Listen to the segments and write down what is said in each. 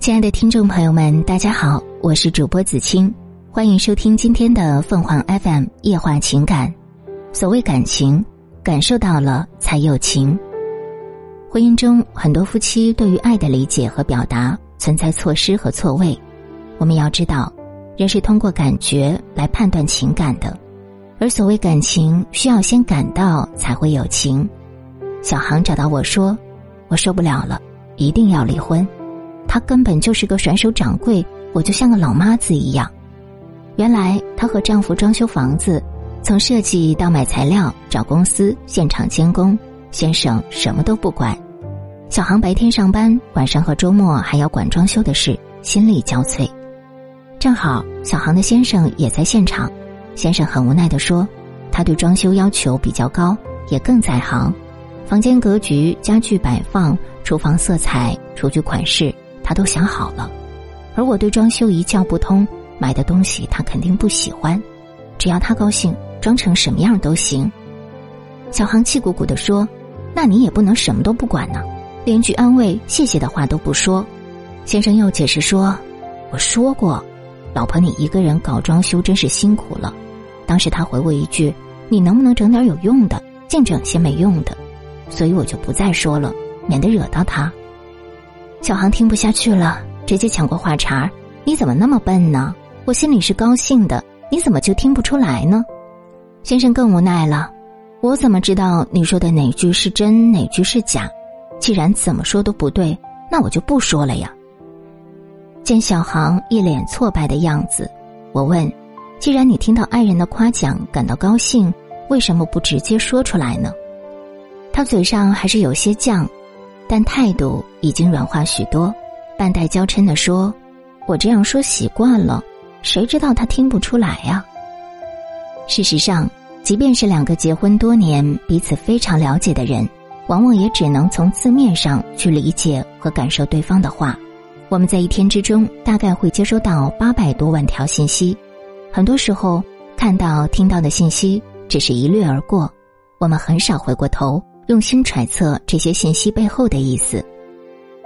亲爱的听众朋友们，大家好，我是主播子清，欢迎收听今天的凤凰 FM 夜话情感。所谓感情，感受到了才有情。婚姻中，很多夫妻对于爱的理解和表达存在错失和错位。我们要知道，人是通过感觉来判断情感的，而所谓感情，需要先感到才会有情。小航找到我说：“我受不了了，一定要离婚。”他根本就是个甩手掌柜，我就像个老妈子一样。原来她和丈夫装修房子，从设计到买材料、找公司、现场监工，先生什么都不管。小航白天上班，晚上和周末还要管装修的事，心力交瘁。正好小航的先生也在现场，先生很无奈的说：“他对装修要求比较高，也更在行，房间格局、家具摆放、厨房色彩、厨具款式。”他都想好了，而我对装修一窍不通，买的东西他肯定不喜欢，只要他高兴，装成什么样都行。小航气鼓鼓的说：“那你也不能什么都不管呢，连句安慰、谢谢的话都不说。”先生又解释说：“我说过，老婆你一个人搞装修真是辛苦了。”当时他回我一句：“你能不能整点有用的，净整些没用的？”所以我就不再说了，免得惹到他。小航听不下去了，直接抢过话茬：“你怎么那么笨呢？我心里是高兴的，你怎么就听不出来呢？”先生更无奈了：“我怎么知道你说的哪句是真，哪句是假？既然怎么说都不对，那我就不说了呀。”见小航一脸挫败的样子，我问：“既然你听到爱人的夸奖感到高兴，为什么不直接说出来呢？”他嘴上还是有些犟。但态度已经软化许多，半带娇嗔的说：“我这样说习惯了，谁知道他听不出来呀？”事实上，即便是两个结婚多年、彼此非常了解的人，往往也只能从字面上去理解和感受对方的话。我们在一天之中大概会接收到八百多万条信息，很多时候看到、听到的信息只是一掠而过，我们很少回过头。用心揣测这些信息背后的意思，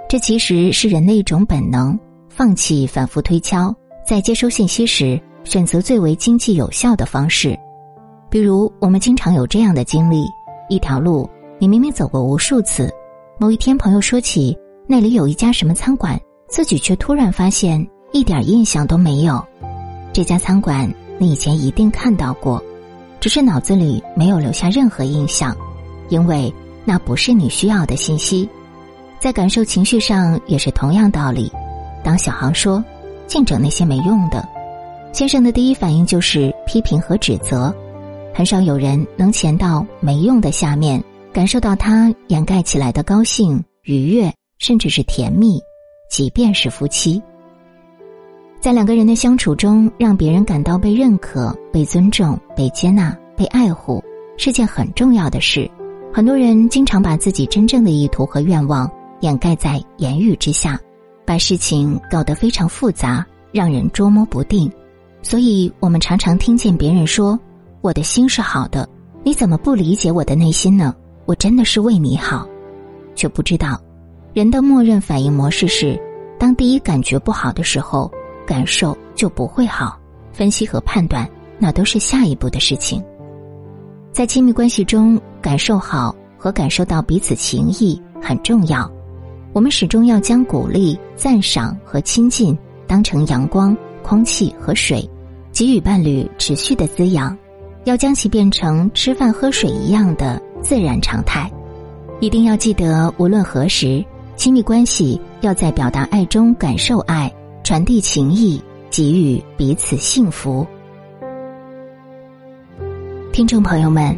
这其实是人的一种本能。放弃反复推敲，在接收信息时选择最为经济有效的方式。比如，我们经常有这样的经历：一条路你明明走过无数次，某一天朋友说起那里有一家什么餐馆，自己却突然发现一点印象都没有。这家餐馆你以前一定看到过，只是脑子里没有留下任何印象。因为那不是你需要的信息，在感受情绪上也是同样道理。当小航说“净整那些没用的”，先生的第一反应就是批评和指责。很少有人能潜到没用的下面，感受到他掩盖起来的高兴、愉悦，甚至是甜蜜。即便是夫妻，在两个人的相处中，让别人感到被认可、被尊重、被接纳、被爱护，是件很重要的事。很多人经常把自己真正的意图和愿望掩盖在言语之下，把事情搞得非常复杂，让人捉摸不定。所以，我们常常听见别人说：“我的心是好的，你怎么不理解我的内心呢？我真的是为你好。”却不知道，人的默认反应模式是：当第一感觉不好的时候，感受就不会好。分析和判断，那都是下一步的事情。在亲密关系中，感受好和感受到彼此情谊很重要。我们始终要将鼓励、赞赏和亲近当成阳光、空气和水，给予伴侣持续的滋养。要将其变成吃饭喝水一样的自然常态。一定要记得，无论何时，亲密关系要在表达爱中感受爱，传递情谊，给予彼此幸福。听众朋友们，